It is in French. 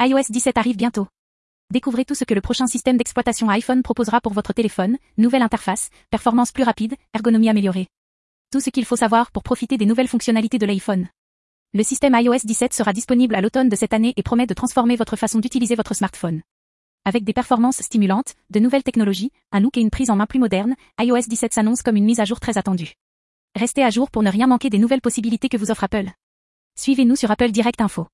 iOS 17 arrive bientôt. Découvrez tout ce que le prochain système d'exploitation iPhone proposera pour votre téléphone, nouvelle interface, performance plus rapide, ergonomie améliorée. Tout ce qu'il faut savoir pour profiter des nouvelles fonctionnalités de l'iPhone. Le système iOS 17 sera disponible à l'automne de cette année et promet de transformer votre façon d'utiliser votre smartphone. Avec des performances stimulantes, de nouvelles technologies, un look et une prise en main plus moderne, iOS 17 s'annonce comme une mise à jour très attendue. Restez à jour pour ne rien manquer des nouvelles possibilités que vous offre Apple. Suivez-nous sur Apple Direct Info.